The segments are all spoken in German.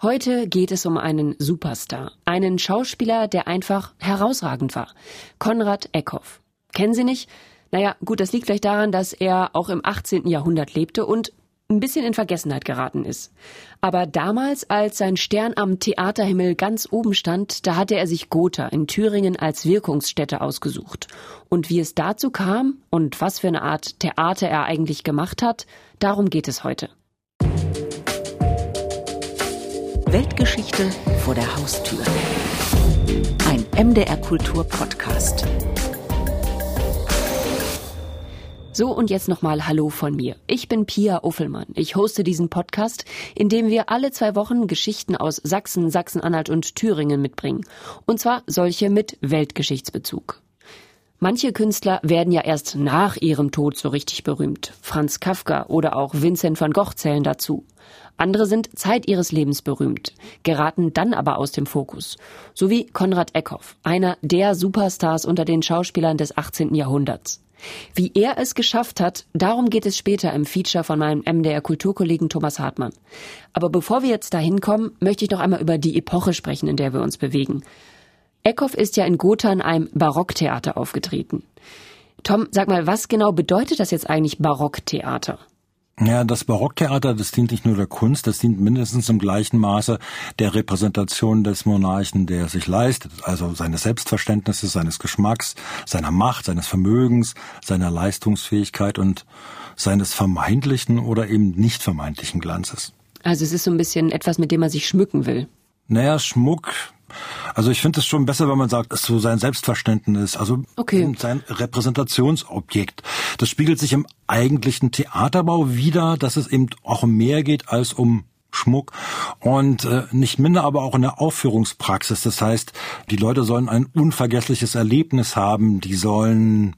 Heute geht es um einen Superstar, einen Schauspieler, der einfach herausragend war. Konrad Eckhoff. Kennen Sie nicht? Naja, gut, das liegt vielleicht daran, dass er auch im 18. Jahrhundert lebte und ein bisschen in Vergessenheit geraten ist. Aber damals, als sein Stern am Theaterhimmel ganz oben stand, da hatte er sich Gotha in Thüringen als Wirkungsstätte ausgesucht. Und wie es dazu kam und was für eine Art Theater er eigentlich gemacht hat, darum geht es heute. Weltgeschichte vor der Haustür. Ein MDR Kultur Podcast. So und jetzt nochmal Hallo von mir. Ich bin Pia Uffelmann. Ich hoste diesen Podcast, in dem wir alle zwei Wochen Geschichten aus Sachsen, Sachsen-Anhalt und Thüringen mitbringen. Und zwar solche mit Weltgeschichtsbezug. Manche Künstler werden ja erst nach ihrem Tod so richtig berühmt. Franz Kafka oder auch Vincent van Gogh zählen dazu. Andere sind Zeit ihres Lebens berühmt, geraten dann aber aus dem Fokus. So wie Konrad Eckhoff, einer der Superstars unter den Schauspielern des 18. Jahrhunderts. Wie er es geschafft hat, darum geht es später im Feature von meinem MDR Kulturkollegen Thomas Hartmann. Aber bevor wir jetzt dahin kommen, möchte ich noch einmal über die Epoche sprechen, in der wir uns bewegen. Eckhoff ist ja in Gotha in einem Barocktheater aufgetreten. Tom, sag mal, was genau bedeutet das jetzt eigentlich Barocktheater? Ja, das Barocktheater, das dient nicht nur der Kunst, das dient mindestens im gleichen Maße der Repräsentation des Monarchen, der sich leistet, also seines Selbstverständnisses, seines Geschmacks, seiner Macht, seines Vermögens, seiner Leistungsfähigkeit und seines vermeintlichen oder eben nicht vermeintlichen Glanzes. Also es ist so ein bisschen etwas, mit dem man sich schmücken will. Naja, Schmuck, also ich finde es schon besser, wenn man sagt, es ist so sein Selbstverständnis, also okay. sein Repräsentationsobjekt. Das spiegelt sich im eigentlichen Theaterbau wieder, dass es eben auch um mehr geht als um Schmuck und äh, nicht minder aber auch in der Aufführungspraxis. Das heißt, die Leute sollen ein unvergessliches Erlebnis haben, die sollen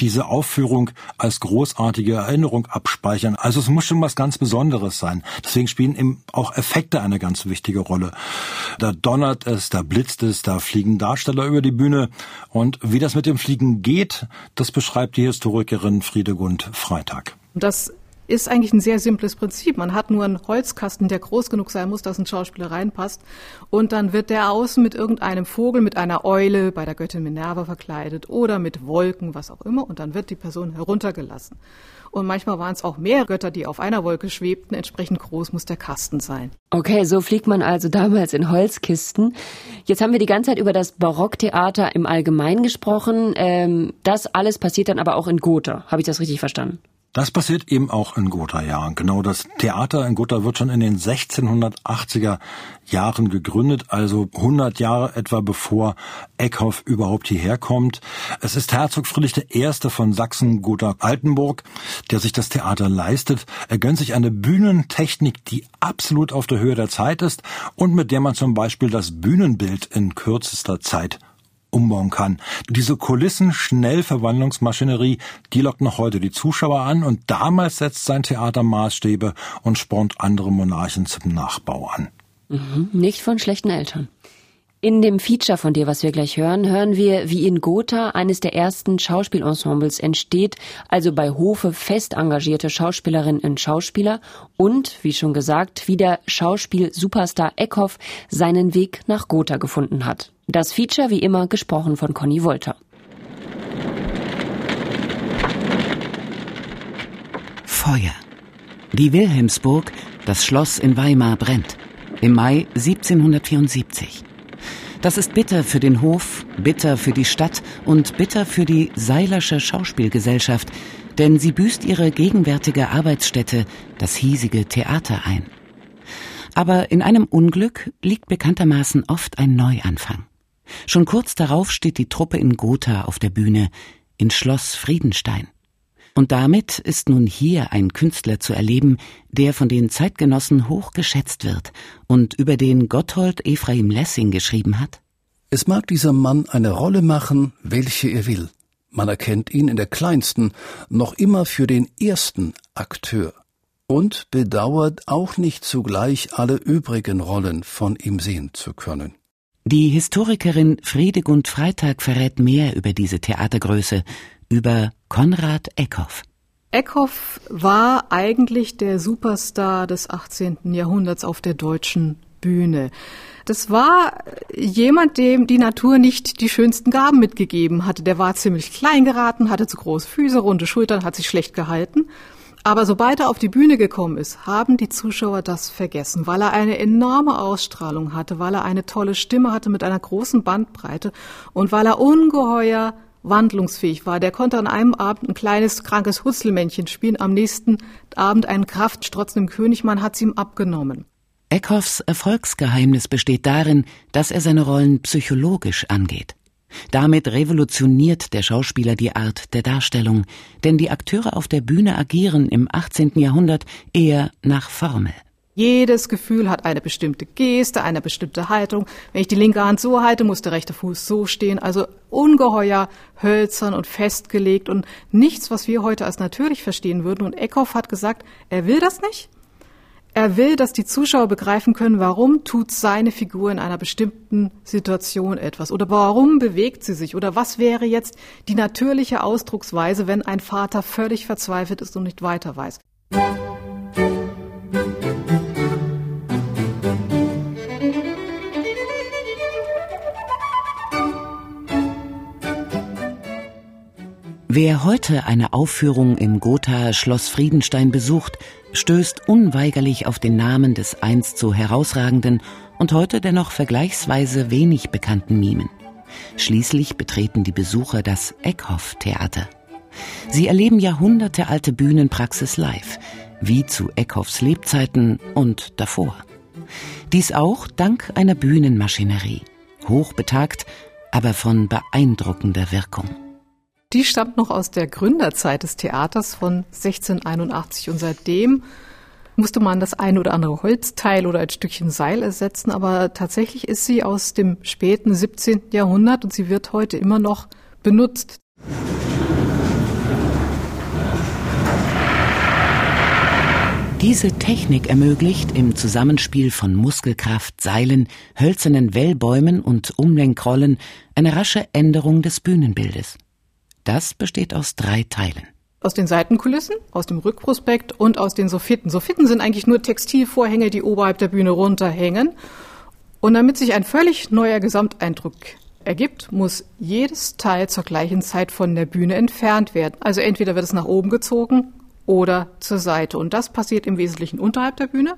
diese Aufführung als großartige Erinnerung abspeichern. Also es muss schon was ganz Besonderes sein. Deswegen spielen eben auch Effekte eine ganz wichtige Rolle. Da donnert es, da blitzt es, da fliegen Darsteller über die Bühne. Und wie das mit dem Fliegen geht, das beschreibt die Historikerin Friedegund Freitag. Das ist eigentlich ein sehr simples Prinzip. Man hat nur einen Holzkasten, der groß genug sein muss, dass ein Schauspieler reinpasst. Und dann wird der außen mit irgendeinem Vogel, mit einer Eule bei der Göttin Minerva verkleidet oder mit Wolken, was auch immer. Und dann wird die Person heruntergelassen. Und manchmal waren es auch mehr Götter, die auf einer Wolke schwebten. Entsprechend groß muss der Kasten sein. Okay, so fliegt man also damals in Holzkisten. Jetzt haben wir die ganze Zeit über das Barocktheater im Allgemeinen gesprochen. Ähm, das alles passiert dann aber auch in Gotha. Habe ich das richtig verstanden? Das passiert eben auch in Gotha, ja. Genau, das Theater in Gotha wird schon in den 1680er Jahren gegründet, also 100 Jahre etwa bevor Eckhoff überhaupt hierher kommt. Es ist Herzog Friedrich I. von Sachsen-Gotha-Altenburg, der sich das Theater leistet. Er gönnt sich eine Bühnentechnik, die absolut auf der Höhe der Zeit ist und mit der man zum Beispiel das Bühnenbild in kürzester Zeit umbauen kann. Diese Kulissen-Schnellverwandlungsmaschinerie, die lockt noch heute die Zuschauer an und damals setzt sein Theater Maßstäbe und spornt andere Monarchen zum Nachbau an. Mhm, nicht von schlechten Eltern. In dem Feature von dir, was wir gleich hören, hören wir, wie in Gotha eines der ersten Schauspielensembles entsteht, also bei Hofe fest engagierte Schauspielerinnen und Schauspieler und, wie schon gesagt, wie der Schauspiel-Superstar Eckhoff seinen Weg nach Gotha gefunden hat. Das Feature wie immer gesprochen von Conny Wolter. Feuer. Die Wilhelmsburg, das Schloss in Weimar brennt. Im Mai 1774. Das ist bitter für den Hof, bitter für die Stadt und bitter für die Seilersche Schauspielgesellschaft, denn sie büßt ihre gegenwärtige Arbeitsstätte, das hiesige Theater, ein. Aber in einem Unglück liegt bekanntermaßen oft ein Neuanfang. Schon kurz darauf steht die Truppe in Gotha auf der Bühne, in Schloss Friedenstein. Und damit ist nun hier ein Künstler zu erleben, der von den Zeitgenossen hoch geschätzt wird und über den Gotthold Ephraim Lessing geschrieben hat. Es mag dieser Mann eine Rolle machen, welche er will. Man erkennt ihn in der kleinsten noch immer für den ersten Akteur und bedauert auch nicht zugleich alle übrigen Rollen von ihm sehen zu können. Die Historikerin Friedegund Freitag verrät mehr über diese Theatergröße, über Konrad Eckhoff. Eckhoff war eigentlich der Superstar des 18. Jahrhunderts auf der deutschen Bühne. Das war jemand, dem die Natur nicht die schönsten Gaben mitgegeben hatte. Der war ziemlich klein geraten, hatte zu große Füße, runde Schultern, hat sich schlecht gehalten. Aber sobald er auf die Bühne gekommen ist, haben die Zuschauer das vergessen, weil er eine enorme Ausstrahlung hatte, weil er eine tolle Stimme hatte mit einer großen Bandbreite und weil er ungeheuer wandlungsfähig war. Der konnte an einem Abend ein kleines, krankes Hutzelmännchen spielen, am nächsten Abend einen kraftstrotzenden König, man hat's ihm abgenommen. Eckhoffs Erfolgsgeheimnis besteht darin, dass er seine Rollen psychologisch angeht. Damit revolutioniert der Schauspieler die Art der Darstellung, denn die Akteure auf der Bühne agieren im 18. Jahrhundert eher nach Formel. Jedes Gefühl hat eine bestimmte Geste, eine bestimmte Haltung. Wenn ich die linke Hand so halte, muss der rechte Fuß so stehen. Also ungeheuer hölzern und festgelegt und nichts, was wir heute als natürlich verstehen würden. Und Eckhoff hat gesagt, er will das nicht. Er will, dass die Zuschauer begreifen können, warum tut seine Figur in einer bestimmten Situation etwas oder warum bewegt sie sich oder was wäre jetzt die natürliche Ausdrucksweise, wenn ein Vater völlig verzweifelt ist und nicht weiter weiß. Wer heute eine Aufführung im Gothaer Schloss Friedenstein besucht, stößt unweigerlich auf den Namen des einst so herausragenden und heute dennoch vergleichsweise wenig bekannten Mimen. Schließlich betreten die Besucher das Eckhoff-Theater. Sie erleben jahrhundertealte Bühnenpraxis live, wie zu Eckhoffs Lebzeiten und davor. Dies auch dank einer Bühnenmaschinerie, hochbetagt, aber von beeindruckender Wirkung. Die stammt noch aus der Gründerzeit des Theaters von 1681 und seitdem musste man das ein oder andere Holzteil oder ein Stückchen Seil ersetzen, aber tatsächlich ist sie aus dem späten 17. Jahrhundert und sie wird heute immer noch benutzt. Diese Technik ermöglicht im Zusammenspiel von Muskelkraft, Seilen, hölzernen Wellbäumen und Umlenkrollen eine rasche Änderung des Bühnenbildes. Das besteht aus drei Teilen. Aus den Seitenkulissen, aus dem Rückprospekt und aus den Soffitten. Soffitten sind eigentlich nur Textilvorhänge, die oberhalb der Bühne runterhängen. Und damit sich ein völlig neuer Gesamteindruck ergibt, muss jedes Teil zur gleichen Zeit von der Bühne entfernt werden. Also entweder wird es nach oben gezogen oder zur Seite. Und das passiert im Wesentlichen unterhalb der Bühne.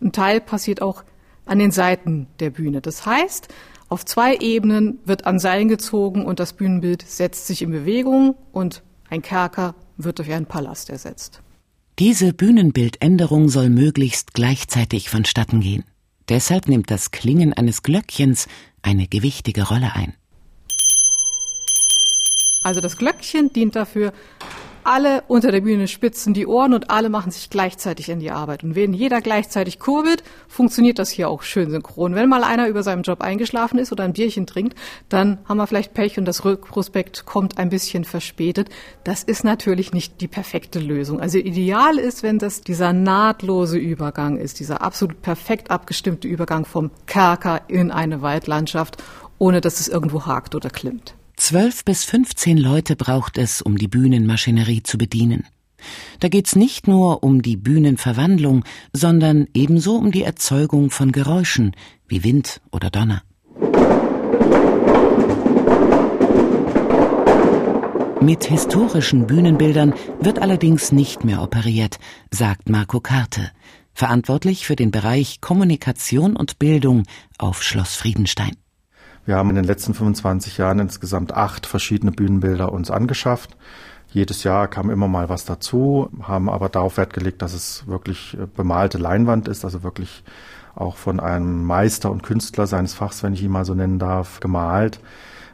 Ein Teil passiert auch an den Seiten der Bühne. Das heißt, auf zwei Ebenen wird an Seilen gezogen und das Bühnenbild setzt sich in Bewegung und ein Kerker wird durch einen Palast ersetzt. Diese Bühnenbildänderung soll möglichst gleichzeitig vonstatten gehen. Deshalb nimmt das Klingen eines Glöckchens eine gewichtige Rolle ein. Also das Glöckchen dient dafür, alle unter der Bühne spitzen die Ohren und alle machen sich gleichzeitig an die Arbeit. Und wenn jeder gleichzeitig kurbelt, funktioniert das hier auch schön synchron. Wenn mal einer über seinem Job eingeschlafen ist oder ein Bierchen trinkt, dann haben wir vielleicht Pech und das Rückprospekt kommt ein bisschen verspätet. Das ist natürlich nicht die perfekte Lösung. Also ideal ist, wenn das dieser nahtlose Übergang ist, dieser absolut perfekt abgestimmte Übergang vom Kerker in eine Waldlandschaft, ohne dass es irgendwo hakt oder klimmt. Zwölf bis fünfzehn Leute braucht es, um die Bühnenmaschinerie zu bedienen. Da geht's nicht nur um die Bühnenverwandlung, sondern ebenso um die Erzeugung von Geräuschen wie Wind oder Donner. Mit historischen Bühnenbildern wird allerdings nicht mehr operiert, sagt Marco Karte, verantwortlich für den Bereich Kommunikation und Bildung auf Schloss Friedenstein. Wir haben in den letzten 25 Jahren insgesamt acht verschiedene Bühnenbilder uns angeschafft. Jedes Jahr kam immer mal was dazu, haben aber darauf Wert gelegt, dass es wirklich äh, bemalte Leinwand ist, also wirklich auch von einem Meister und Künstler seines Fachs, wenn ich ihn mal so nennen darf, gemalt,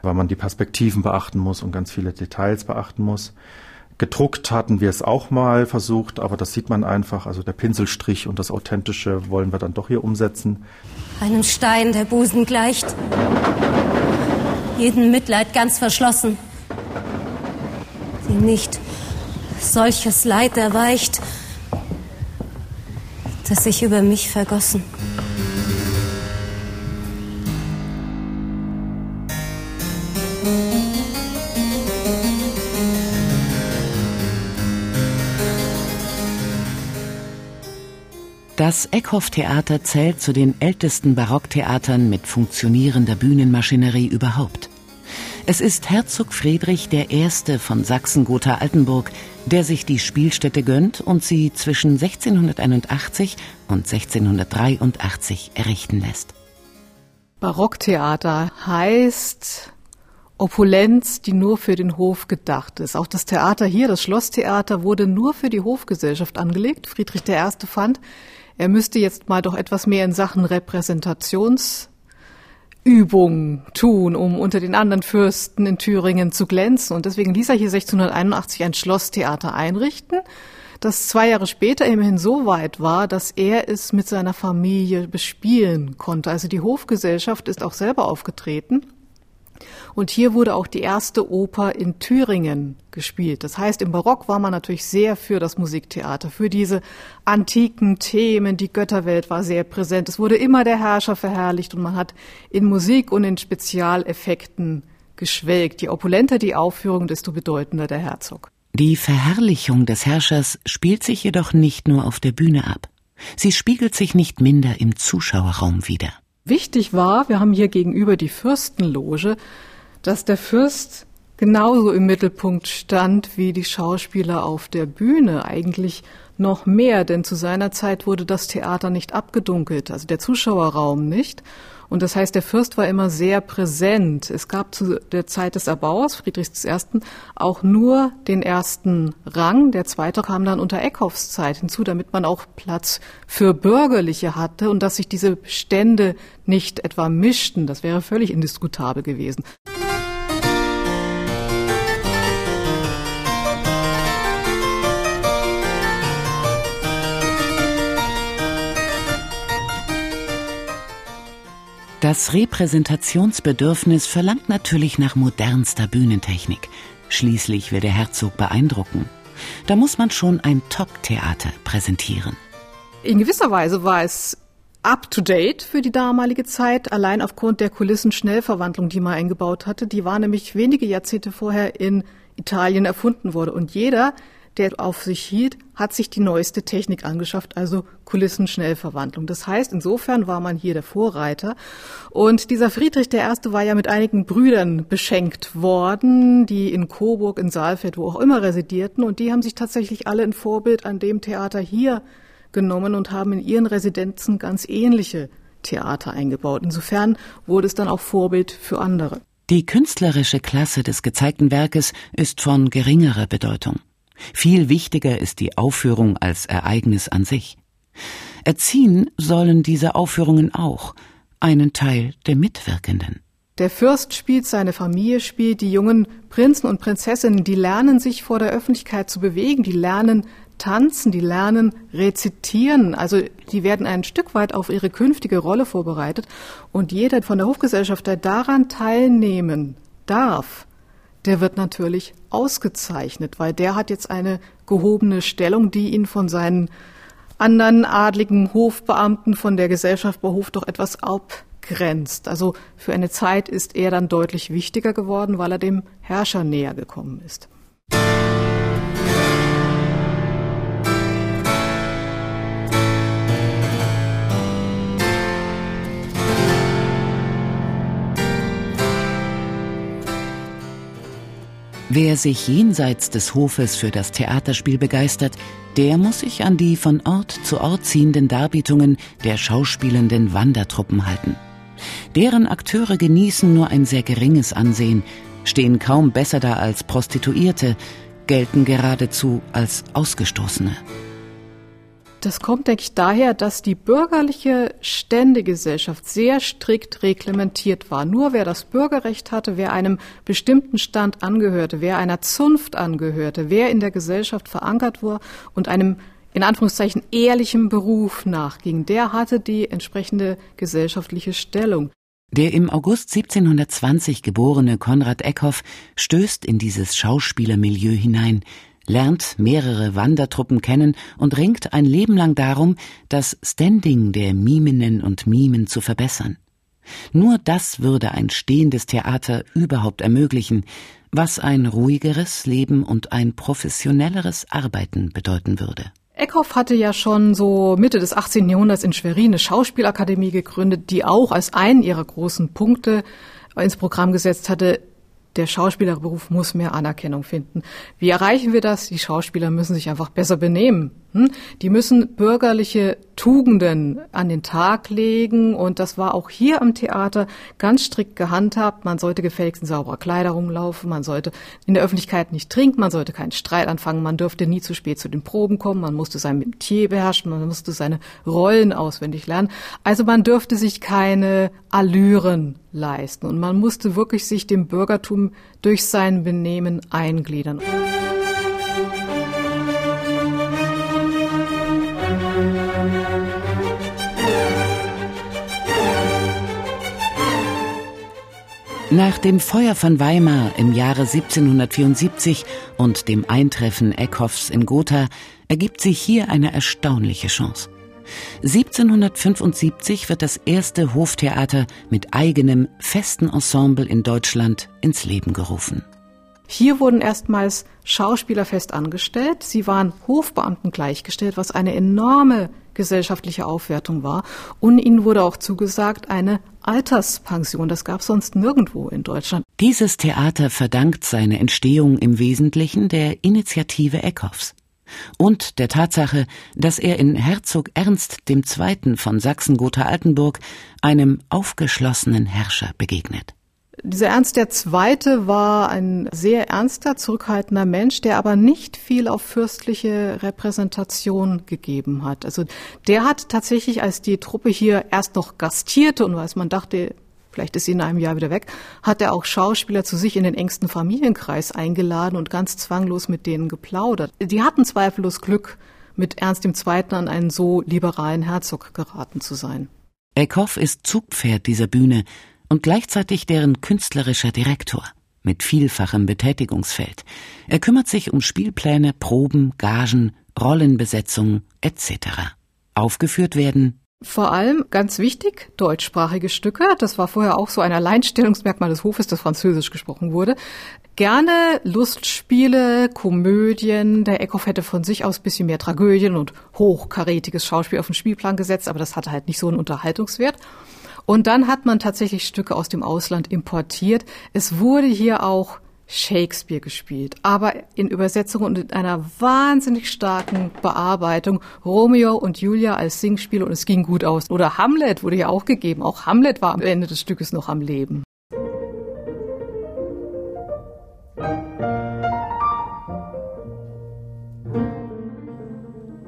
weil man die Perspektiven beachten muss und ganz viele Details beachten muss. Gedruckt hatten wir es auch mal versucht, aber das sieht man einfach. Also der Pinselstrich und das Authentische wollen wir dann doch hier umsetzen. Einem Stein, der Busen gleicht. Jeden Mitleid ganz verschlossen. Sie nicht solches Leid erweicht, das sich über mich vergossen. Das Eckhoff-Theater zählt zu den ältesten Barocktheatern mit funktionierender Bühnenmaschinerie überhaupt. Es ist Herzog Friedrich I. von Sachsen-Gotha-Altenburg, der sich die Spielstätte gönnt und sie zwischen 1681 und 1683 errichten lässt. Barocktheater heißt Opulenz, die nur für den Hof gedacht ist. Auch das Theater hier, das Schlosstheater, wurde nur für die Hofgesellschaft angelegt. Friedrich I. fand, er müsste jetzt mal doch etwas mehr in Sachen Repräsentations Übungen tun, um unter den anderen Fürsten in Thüringen zu glänzen. Und deswegen ließ er hier 1681 ein Schlosstheater einrichten, das zwei Jahre später immerhin so weit war, dass er es mit seiner Familie bespielen konnte. Also die Hofgesellschaft ist auch selber aufgetreten und hier wurde auch die erste Oper in Thüringen gespielt. Das heißt, im Barock war man natürlich sehr für das Musiktheater, für diese antiken Themen. Die Götterwelt war sehr präsent. Es wurde immer der Herrscher verherrlicht und man hat in Musik und in Spezialeffekten geschwelgt. Je opulenter die Aufführung, desto bedeutender der Herzog. Die Verherrlichung des Herrschers spielt sich jedoch nicht nur auf der Bühne ab. Sie spiegelt sich nicht minder im Zuschauerraum wider. Wichtig war, wir haben hier gegenüber die Fürstenloge, dass der Fürst genauso im Mittelpunkt stand wie die Schauspieler auf der Bühne, eigentlich noch mehr, denn zu seiner Zeit wurde das Theater nicht abgedunkelt, also der Zuschauerraum nicht. Und das heißt, der Fürst war immer sehr präsent. Es gab zu der Zeit des Erbauers, Friedrichs I., auch nur den ersten Rang. Der zweite kam dann unter Eckhoffs Zeit hinzu, damit man auch Platz für Bürgerliche hatte und dass sich diese Stände nicht etwa mischten. Das wäre völlig indiskutabel gewesen. Das Repräsentationsbedürfnis verlangt natürlich nach modernster Bühnentechnik. Schließlich will der Herzog beeindrucken. Da muss man schon ein Top-Theater präsentieren. In gewisser Weise war es up to date für die damalige Zeit, allein aufgrund der Kulissenschnellverwandlung, die man eingebaut hatte. Die war nämlich wenige Jahrzehnte vorher in Italien erfunden worden. Und jeder, der auf sich hielt, hat sich die neueste Technik angeschafft, also Kulissenschnellverwandlung. Das heißt, insofern war man hier der Vorreiter. Und dieser Friedrich I. war ja mit einigen Brüdern beschenkt worden, die in Coburg, in Saalfeld, wo auch immer residierten. Und die haben sich tatsächlich alle ein Vorbild an dem Theater hier genommen und haben in ihren Residenzen ganz ähnliche Theater eingebaut. Insofern wurde es dann auch Vorbild für andere. Die künstlerische Klasse des gezeigten Werkes ist von geringerer Bedeutung. Viel wichtiger ist die Aufführung als Ereignis an sich. Erziehen sollen diese Aufführungen auch einen Teil der Mitwirkenden. Der Fürst spielt, seine Familie spielt, die jungen Prinzen und Prinzessinnen, die lernen sich vor der Öffentlichkeit zu bewegen, die lernen tanzen, die lernen rezitieren, also die werden ein Stück weit auf ihre künftige Rolle vorbereitet und jeder von der Hofgesellschaft, der daran teilnehmen darf, der wird natürlich ausgezeichnet, weil der hat jetzt eine gehobene Stellung, die ihn von seinen anderen adligen Hofbeamten von der Gesellschaft bei Hof doch etwas abgrenzt. Also für eine Zeit ist er dann deutlich wichtiger geworden, weil er dem Herrscher näher gekommen ist. Wer sich jenseits des Hofes für das Theaterspiel begeistert, der muss sich an die von Ort zu Ort ziehenden Darbietungen der schauspielenden Wandertruppen halten. Deren Akteure genießen nur ein sehr geringes Ansehen, stehen kaum besser da als Prostituierte, gelten geradezu als Ausgestoßene. Das kommt, denke ich, daher, dass die bürgerliche Ständegesellschaft sehr strikt reglementiert war. Nur wer das Bürgerrecht hatte, wer einem bestimmten Stand angehörte, wer einer Zunft angehörte, wer in der Gesellschaft verankert war und einem in Anführungszeichen ehrlichen Beruf nachging, der hatte die entsprechende gesellschaftliche Stellung. Der im August 1720 geborene Konrad Eckhoff stößt in dieses Schauspielermilieu hinein, lernt mehrere Wandertruppen kennen und ringt ein Leben lang darum, das Standing der Miminnen und Mimen zu verbessern. Nur das würde ein stehendes Theater überhaupt ermöglichen, was ein ruhigeres Leben und ein professionelleres Arbeiten bedeuten würde. Eckhoff hatte ja schon so Mitte des 18. Jahrhunderts in Schwerin eine Schauspielakademie gegründet, die auch als einen ihrer großen Punkte ins Programm gesetzt hatte, der Schauspielerberuf muss mehr Anerkennung finden. Wie erreichen wir das? Die Schauspieler müssen sich einfach besser benehmen. Hm? Die müssen bürgerliche Tugenden an den Tag legen und das war auch hier am Theater ganz strikt gehandhabt. Man sollte gefälligst in sauberer Kleider rumlaufen, man sollte in der Öffentlichkeit nicht trinken, man sollte keinen Streit anfangen, man dürfte nie zu spät zu den Proben kommen, man musste sein Metier beherrschen, man musste seine Rollen auswendig lernen. Also man dürfte sich keine Allüren leisten und man musste wirklich sich dem Bürgertum durch sein Benehmen eingliedern. Nach dem Feuer von Weimar im Jahre 1774 und dem Eintreffen Eckhoffs in Gotha ergibt sich hier eine erstaunliche Chance. 1775 wird das erste Hoftheater mit eigenem festen Ensemble in Deutschland ins Leben gerufen. Hier wurden erstmals Schauspieler fest angestellt. Sie waren Hofbeamten gleichgestellt, was eine enorme gesellschaftliche Aufwertung war. Und ihnen wurde auch zugesagt eine Alterspension. Das gab es sonst nirgendwo in Deutschland. Dieses Theater verdankt seine Entstehung im Wesentlichen der Initiative Eckhoffs und der Tatsache, dass er in Herzog Ernst II. von Sachsen-Gotha-Altenburg einem aufgeschlossenen Herrscher begegnet. Dieser Ernst Zweite war ein sehr ernster, zurückhaltender Mensch, der aber nicht viel auf fürstliche Repräsentation gegeben hat. Also der hat tatsächlich, als die Truppe hier erst noch gastierte und als man dachte, vielleicht ist sie in einem Jahr wieder weg, hat er auch Schauspieler zu sich in den engsten Familienkreis eingeladen und ganz zwanglos mit denen geplaudert. Die hatten zweifellos Glück, mit Ernst II. an einen so liberalen Herzog geraten zu sein. Eckhoff ist Zugpferd dieser Bühne und gleichzeitig deren künstlerischer Direktor mit vielfachem Betätigungsfeld. Er kümmert sich um Spielpläne, Proben, Gagen, Rollenbesetzung etc. Aufgeführt werden vor allem ganz wichtig, deutschsprachige Stücke. Das war vorher auch so ein Alleinstellungsmerkmal des Hofes, dass Französisch gesprochen wurde. Gerne Lustspiele, Komödien. Der Eckhoff hätte von sich aus bisschen mehr Tragödien und hochkarätiges Schauspiel auf den Spielplan gesetzt, aber das hatte halt nicht so einen Unterhaltungswert. Und dann hat man tatsächlich Stücke aus dem Ausland importiert. Es wurde hier auch Shakespeare gespielt, aber in Übersetzung und in einer wahnsinnig starken Bearbeitung. Romeo und Julia als Singspiel und es ging gut aus. Oder Hamlet wurde ja auch gegeben. Auch Hamlet war am Ende des Stückes noch am Leben.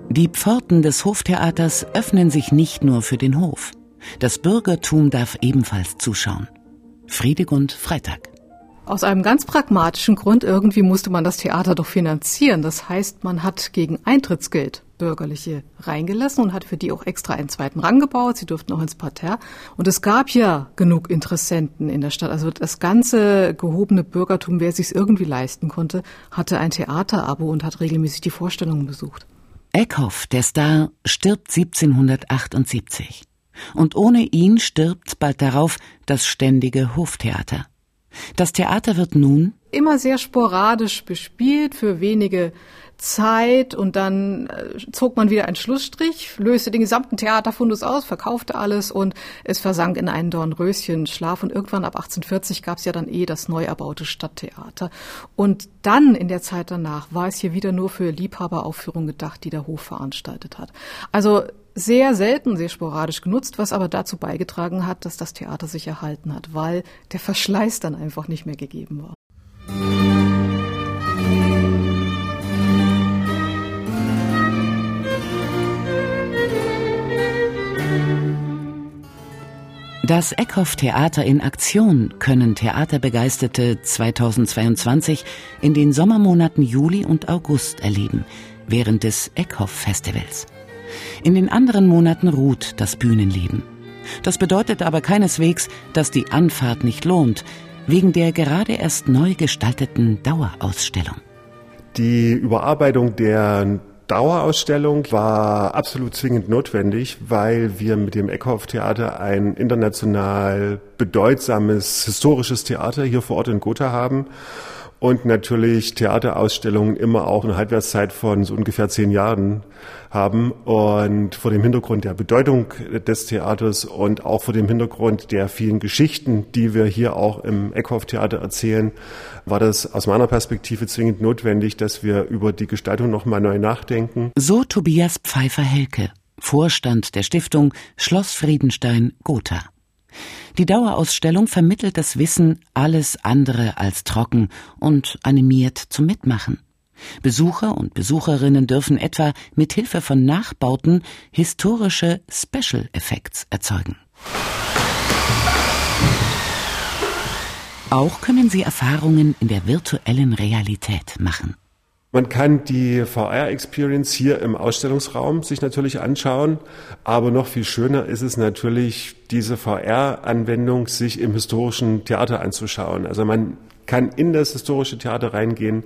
Die Pforten des Hoftheaters öffnen sich nicht nur für den Hof. Das Bürgertum darf ebenfalls zuschauen. Friedegund Freitag. Aus einem ganz pragmatischen Grund, irgendwie musste man das Theater doch finanzieren. Das heißt, man hat gegen Eintrittsgeld Bürgerliche reingelassen und hat für die auch extra einen zweiten Rang gebaut. Sie durften auch ins Parterre. Und es gab ja genug Interessenten in der Stadt. Also das ganze gehobene Bürgertum, wer sich irgendwie leisten konnte, hatte ein Theaterabo und hat regelmäßig die Vorstellungen besucht. Eckhoff, der Star, stirbt 1778. Und ohne ihn stirbt bald darauf das ständige Hoftheater. Das Theater wird nun immer sehr sporadisch bespielt für wenige Zeit und dann äh, zog man wieder einen Schlussstrich, löste den gesamten Theaterfundus aus, verkaufte alles und es versank in einen Dornröschenschlaf und irgendwann ab 1840 gab es ja dann eh das neu erbaute Stadttheater und dann in der Zeit danach war es hier wieder nur für Liebhaberaufführungen gedacht, die der Hof veranstaltet hat. Also sehr selten, sehr sporadisch genutzt, was aber dazu beigetragen hat, dass das Theater sich erhalten hat, weil der Verschleiß dann einfach nicht mehr gegeben war. Das Eckhoff Theater in Aktion können Theaterbegeisterte 2022 in den Sommermonaten Juli und August erleben, während des Eckhoff Festivals. In den anderen Monaten ruht das Bühnenleben. Das bedeutet aber keineswegs, dass die Anfahrt nicht lohnt, wegen der gerade erst neu gestalteten Dauerausstellung. Die Überarbeitung der Dauerausstellung war absolut zwingend notwendig, weil wir mit dem Eckhoff Theater ein international bedeutsames historisches Theater hier vor Ort in Gotha haben und natürlich Theaterausstellungen immer auch eine Halbwertszeit von so ungefähr zehn Jahren haben. Und vor dem Hintergrund der Bedeutung des Theaters und auch vor dem Hintergrund der vielen Geschichten, die wir hier auch im Eckhoff-Theater erzählen, war das aus meiner Perspektive zwingend notwendig, dass wir über die Gestaltung nochmal neu nachdenken. So Tobias Pfeiffer-Helke, Vorstand der Stiftung Schloss Friedenstein Gotha. Die Dauerausstellung vermittelt das Wissen alles andere als trocken und animiert zum Mitmachen. Besucher und Besucherinnen dürfen etwa mit Hilfe von Nachbauten historische Special Effects erzeugen. Auch können sie Erfahrungen in der virtuellen Realität machen. Man kann die VR-Experience hier im Ausstellungsraum sich natürlich anschauen, aber noch viel schöner ist es natürlich, diese VR-Anwendung sich im historischen Theater anzuschauen. Also man kann in das historische Theater reingehen,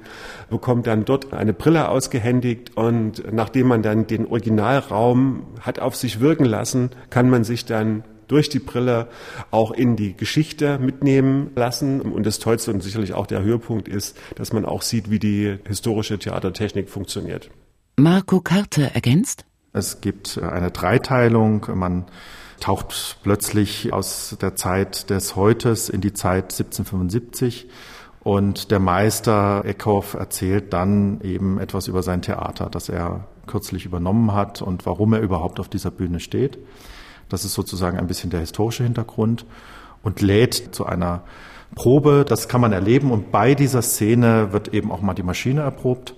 bekommt dann dort eine Brille ausgehändigt und nachdem man dann den Originalraum hat auf sich wirken lassen, kann man sich dann durch die Brille auch in die Geschichte mitnehmen lassen. Und das Tollste und sicherlich auch der Höhepunkt ist, dass man auch sieht, wie die historische Theatertechnik funktioniert. Marco Karte ergänzt? Es gibt eine Dreiteilung. Man taucht plötzlich aus der Zeit des Heutes in die Zeit 1775 und der Meister Eckhoff erzählt dann eben etwas über sein Theater, das er kürzlich übernommen hat und warum er überhaupt auf dieser Bühne steht. Das ist sozusagen ein bisschen der historische Hintergrund und lädt zu einer Probe. Das kann man erleben und bei dieser Szene wird eben auch mal die Maschine erprobt.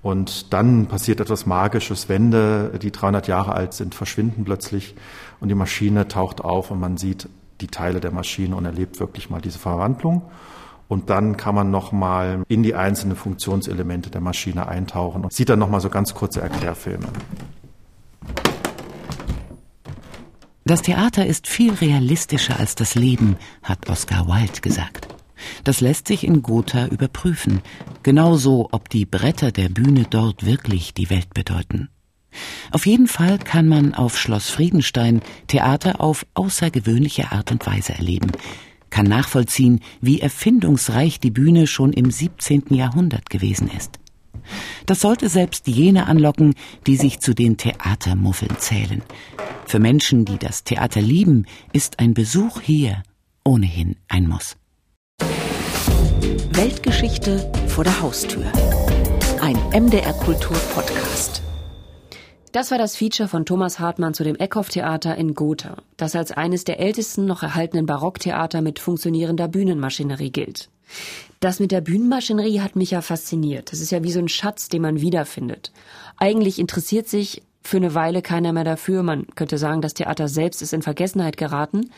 Und dann passiert etwas Magisches. Wände, die 300 Jahre alt sind, verschwinden plötzlich und die Maschine taucht auf und man sieht die Teile der Maschine und erlebt wirklich mal diese Verwandlung. Und dann kann man nochmal in die einzelnen Funktionselemente der Maschine eintauchen und sieht dann nochmal so ganz kurze Erklärfilme. Das Theater ist viel realistischer als das Leben, hat Oscar Wilde gesagt. Das lässt sich in Gotha überprüfen, genauso ob die Bretter der Bühne dort wirklich die Welt bedeuten. Auf jeden Fall kann man auf Schloss Friedenstein Theater auf außergewöhnliche Art und Weise erleben, kann nachvollziehen, wie erfindungsreich die Bühne schon im 17. Jahrhundert gewesen ist. Das sollte selbst jene anlocken, die sich zu den Theatermuffeln zählen. Für Menschen, die das Theater lieben, ist ein Besuch hier ohnehin ein Muss. Weltgeschichte vor der Haustür. Ein MDR Kultur Podcast. Das war das Feature von Thomas Hartmann zu dem Eckhoff-Theater in Gotha, das als eines der ältesten noch erhaltenen Barocktheater mit funktionierender Bühnenmaschinerie gilt. Das mit der Bühnenmaschinerie hat mich ja fasziniert. Das ist ja wie so ein Schatz, den man wiederfindet. Eigentlich interessiert sich für eine Weile keiner mehr dafür. Man könnte sagen, das Theater selbst ist in Vergessenheit geraten.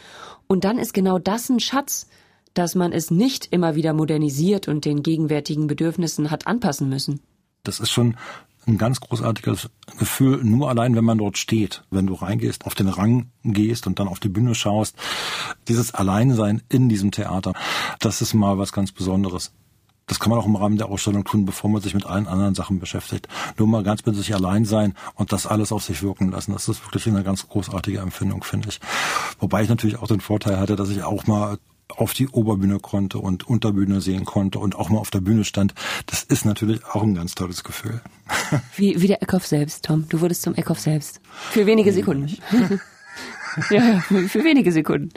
Und dann ist genau das ein Schatz, dass man es nicht immer wieder modernisiert und den gegenwärtigen Bedürfnissen hat anpassen müssen. Das ist schon ein ganz großartiges Gefühl, nur allein, wenn man dort steht, wenn du reingehst, auf den Rang gehst und dann auf die Bühne schaust. Dieses Alleinsein in diesem Theater, das ist mal was ganz Besonderes. Das kann man auch im Rahmen der Ausstellung tun, bevor man sich mit allen anderen Sachen beschäftigt. Nur mal ganz mit sich allein sein und das alles auf sich wirken lassen. Das ist wirklich eine ganz großartige Empfindung, finde ich. Wobei ich natürlich auch den Vorteil hatte, dass ich auch mal auf die Oberbühne konnte und Unterbühne sehen konnte und auch mal auf der Bühne stand. Das ist natürlich auch ein ganz tolles Gefühl. Wie, wie der Eckhoff selbst, Tom. Du wurdest zum Eckhoff selbst. Für wenige Sekunden. ja, für wenige Sekunden.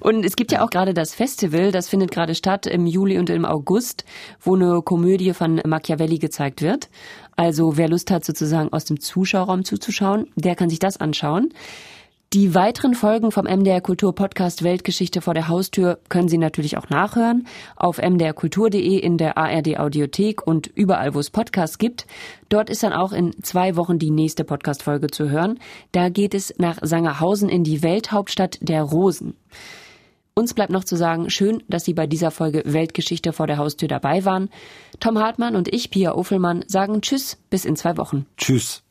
Und es gibt ja auch gerade das Festival, das findet gerade statt im Juli und im August, wo eine Komödie von Machiavelli gezeigt wird. Also wer Lust hat, sozusagen aus dem Zuschauerraum zuzuschauen, der kann sich das anschauen. Die weiteren Folgen vom MDR Kultur Podcast Weltgeschichte vor der Haustür können Sie natürlich auch nachhören auf mdrkultur.de in der ARD Audiothek und überall, wo es Podcasts gibt. Dort ist dann auch in zwei Wochen die nächste Podcast-Folge zu hören. Da geht es nach Sangerhausen in die Welthauptstadt der Rosen. Uns bleibt noch zu sagen, schön, dass Sie bei dieser Folge Weltgeschichte vor der Haustür dabei waren. Tom Hartmann und ich, Pia Offelmann, sagen Tschüss bis in zwei Wochen. Tschüss.